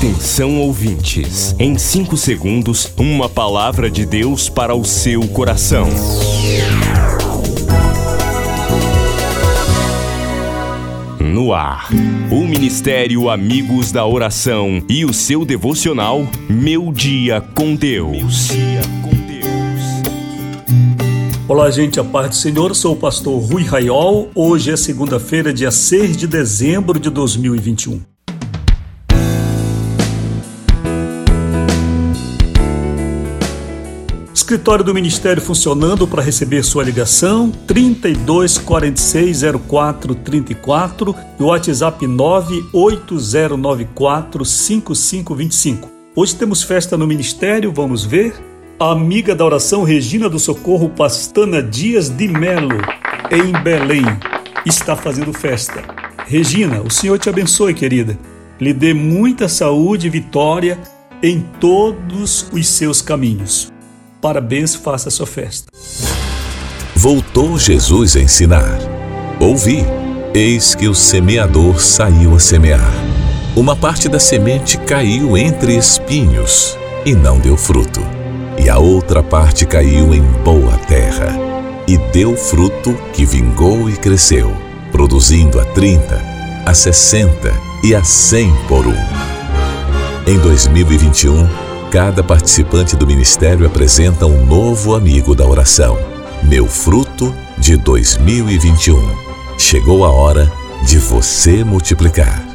Atenção ouvintes, em 5 segundos, uma palavra de Deus para o seu coração. No ar, o Ministério Amigos da Oração e o seu devocional Meu Dia com Deus. Olá, gente, a paz do Senhor. Sou o pastor Rui Raiol. Hoje é segunda-feira, dia 6 de dezembro de 2021. Escritório do Ministério funcionando para receber sua ligação 32 46 04 34 e o WhatsApp 98094 5525. Hoje temos festa no Ministério, vamos ver. A amiga da oração Regina do Socorro Pastana Dias de Melo, em Belém, está fazendo festa. Regina, o Senhor te abençoe, querida. Lhe dê muita saúde e vitória em todos os seus caminhos. Parabéns, faça a sua festa. Voltou Jesus a ensinar. Ouvi, eis que o semeador saiu a semear. Uma parte da semente caiu entre espinhos e não deu fruto. E a outra parte caiu em boa terra e deu fruto que vingou e cresceu, produzindo a 30, a 60 e a 100 por um. Em 2021, Cada participante do ministério apresenta um novo amigo da oração. Meu fruto de 2021. Chegou a hora de você multiplicar.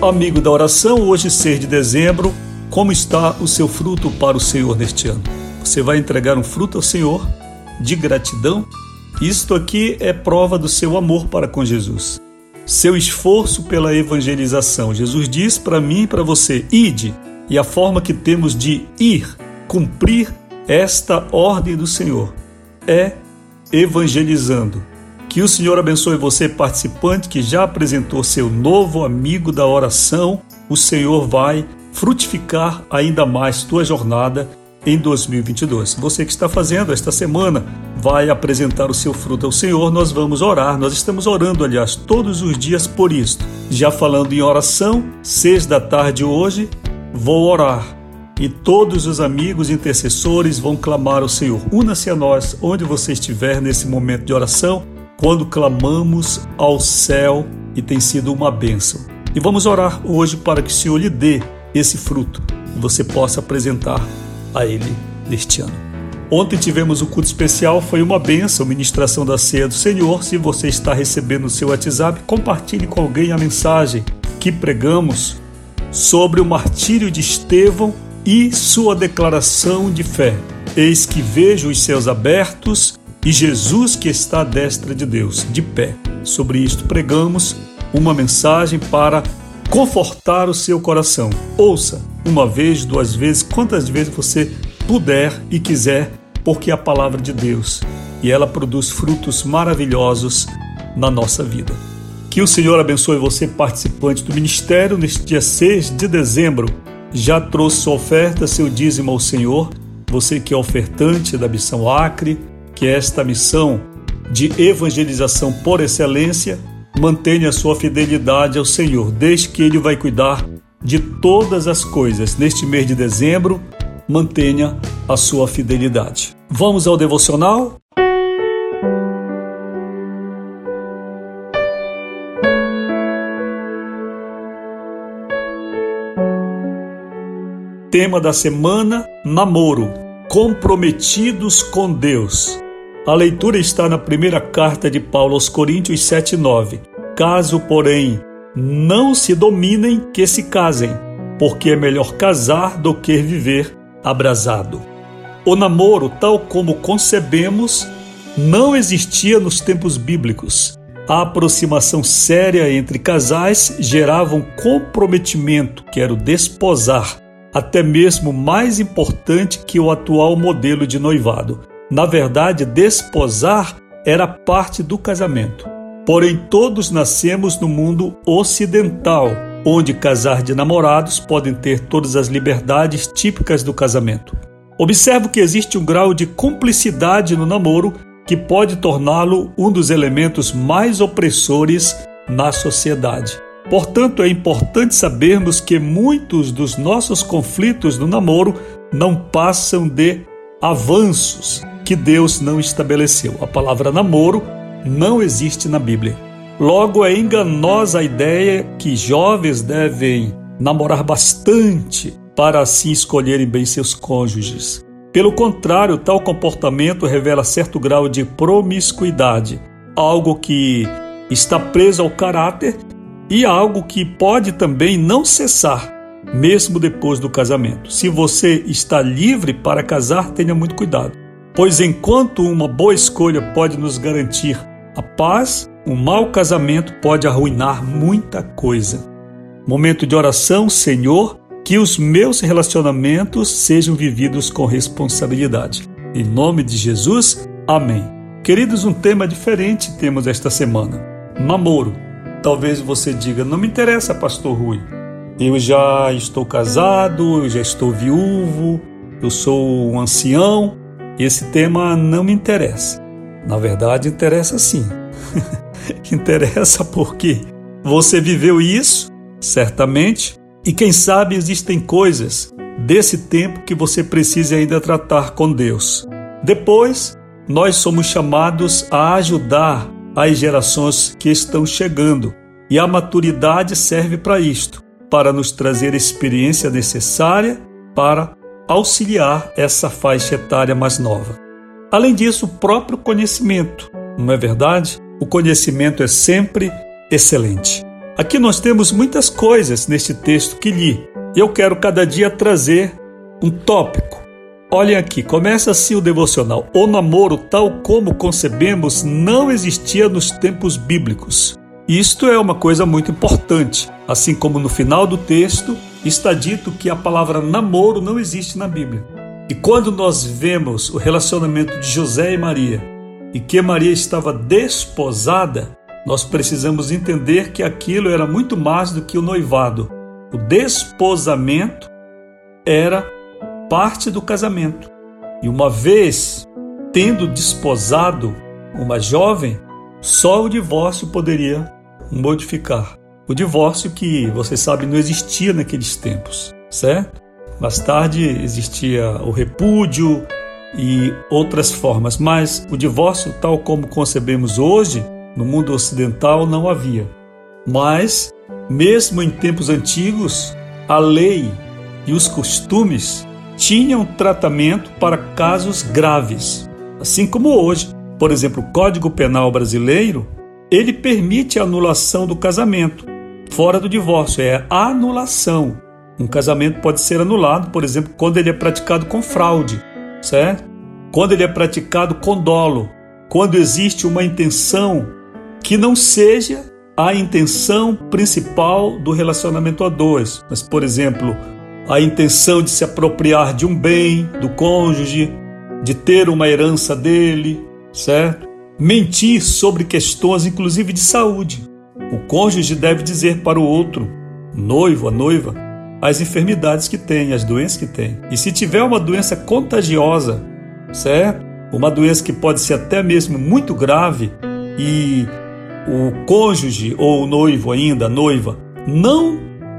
Amigo da oração, hoje 6 de dezembro, como está o seu fruto para o Senhor neste ano? Você vai entregar um fruto ao Senhor de gratidão? Isto aqui é prova do seu amor para com Jesus seu esforço pela evangelização. Jesus diz para mim e para você: ide. E a forma que temos de ir, cumprir esta ordem do Senhor é evangelizando. Que o Senhor abençoe você, participante que já apresentou seu novo amigo da oração. O Senhor vai frutificar ainda mais tua jornada em 2022. Você que está fazendo esta semana vai apresentar o seu fruto ao Senhor, nós vamos orar. Nós estamos orando, aliás, todos os dias por isto. Já falando em oração, seis da tarde hoje, vou orar. E todos os amigos intercessores vão clamar ao Senhor. Una-se a nós, onde você estiver nesse momento de oração, quando clamamos ao céu e tem sido uma bênção. E vamos orar hoje para que o Senhor lhe dê esse fruto e você possa apresentar a Ele neste ano. Ontem tivemos um culto especial, foi uma benção, ministração da ceia do Senhor. Se você está recebendo no seu WhatsApp, compartilhe com alguém a mensagem que pregamos sobre o martírio de Estevão e sua declaração de fé. Eis que vejo os céus abertos e Jesus que está à destra de Deus, de pé. Sobre isto pregamos uma mensagem para confortar o seu coração. Ouça uma vez, duas vezes, quantas vezes você puder e quiser, porque é a palavra de Deus e ela produz frutos maravilhosos na nossa vida. Que o Senhor abençoe você, participante do ministério, neste dia 6 de dezembro. Já trouxe sua oferta, seu dízimo ao Senhor. Você que é ofertante da missão Acre, que é esta missão de evangelização por excelência, mantenha sua fidelidade ao Senhor, desde que Ele vai cuidar de todas as coisas. Neste mês de dezembro, mantenha a sua fidelidade. Vamos ao devocional? Tema da semana: namoro. Comprometidos com Deus. A leitura está na primeira carta de Paulo aos Coríntios 7:9. Caso, porém, não se dominem, que se casem, porque é melhor casar do que viver abrasado. O namoro, tal como concebemos, não existia nos tempos bíblicos. A aproximação séria entre casais gerava um comprometimento, que era o desposar, até mesmo mais importante que o atual modelo de noivado. Na verdade, desposar era parte do casamento. Porém, todos nascemos no mundo ocidental, onde casar de namorados podem ter todas as liberdades típicas do casamento. Observo que existe um grau de cumplicidade no namoro que pode torná-lo um dos elementos mais opressores na sociedade. Portanto, é importante sabermos que muitos dos nossos conflitos no namoro não passam de avanços que Deus não estabeleceu. A palavra namoro não existe na Bíblia. Logo, é enganosa a ideia que jovens devem namorar bastante para assim escolherem bem seus cônjuges. Pelo contrário, tal comportamento revela certo grau de promiscuidade, algo que está preso ao caráter e algo que pode também não cessar, mesmo depois do casamento. Se você está livre para casar, tenha muito cuidado, pois enquanto uma boa escolha pode nos garantir a paz, um mau casamento pode arruinar muita coisa. Momento de oração, Senhor, que os meus relacionamentos sejam vividos com responsabilidade. Em nome de Jesus, amém. Queridos, um tema diferente temos esta semana: namoro. Talvez você diga, não me interessa, Pastor Rui. Eu já estou casado, eu já estou viúvo, eu sou um ancião, esse tema não me interessa. Na verdade, interessa sim. interessa porque você viveu isso, certamente, e quem sabe existem coisas desse tempo que você precisa ainda tratar com Deus. Depois, nós somos chamados a ajudar às gerações que estão chegando. E a maturidade serve para isto, para nos trazer a experiência necessária para auxiliar essa faixa etária mais nova. Além disso, o próprio conhecimento, não é verdade? O conhecimento é sempre excelente. Aqui nós temos muitas coisas neste texto que li. Eu quero cada dia trazer um tópico Olhem aqui, começa assim o devocional. O namoro, tal como concebemos, não existia nos tempos bíblicos. Isto é uma coisa muito importante. Assim como no final do texto está dito que a palavra namoro não existe na Bíblia. E quando nós vemos o relacionamento de José e Maria e que Maria estava desposada, nós precisamos entender que aquilo era muito mais do que o noivado. O desposamento era parte do casamento. E uma vez tendo desposado uma jovem, só o divórcio poderia modificar. O divórcio que, você sabe, não existia naqueles tempos, certo? Mais tarde existia o repúdio e outras formas, mas o divórcio, tal como concebemos hoje, no mundo ocidental não havia. Mas, mesmo em tempos antigos, a lei e os costumes tinham tratamento para casos graves. Assim como hoje, por exemplo, o Código Penal brasileiro, ele permite a anulação do casamento, fora do divórcio, é a anulação. Um casamento pode ser anulado, por exemplo, quando ele é praticado com fraude, certo? Quando ele é praticado com dolo, quando existe uma intenção que não seja a intenção principal do relacionamento a dois, mas, por exemplo, a intenção de se apropriar de um bem do cônjuge, de ter uma herança dele, certo? Mentir sobre questões, inclusive de saúde. O cônjuge deve dizer para o outro, noivo, a noiva, as enfermidades que tem, as doenças que tem. E se tiver uma doença contagiosa, certo? Uma doença que pode ser até mesmo muito grave e o cônjuge ou o noivo ainda, noiva, não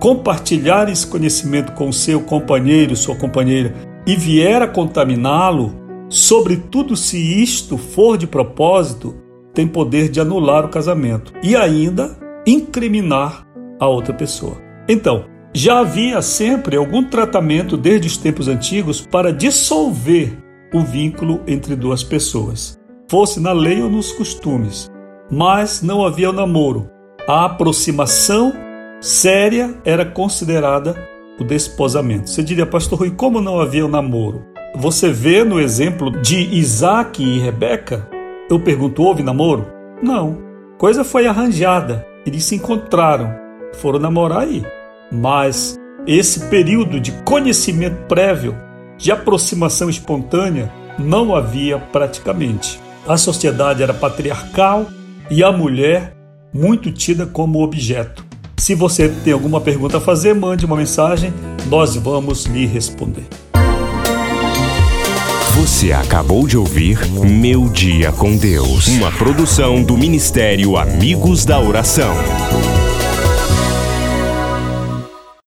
compartilhar esse conhecimento com seu companheiro, sua companheira, e vier a contaminá-lo, sobretudo se isto for de propósito, tem poder de anular o casamento e ainda incriminar a outra pessoa. Então, já havia sempre algum tratamento desde os tempos antigos para dissolver o vínculo entre duas pessoas, fosse na lei ou nos costumes. Mas não havia o namoro, a aproximação séria era considerada o desposamento. Você diria, pastor Rui, como não havia o namoro? Você vê no exemplo de Isaac e Rebeca? Eu pergunto, houve namoro? Não. Coisa foi arranjada. Eles se encontraram, foram namorar aí. Mas esse período de conhecimento prévio, de aproximação espontânea, não havia praticamente. A sociedade era patriarcal e a mulher muito tida como objeto. Se você tem alguma pergunta a fazer, mande uma mensagem, nós vamos lhe responder. Você acabou de ouvir Meu Dia com Deus, uma produção do Ministério Amigos da Oração.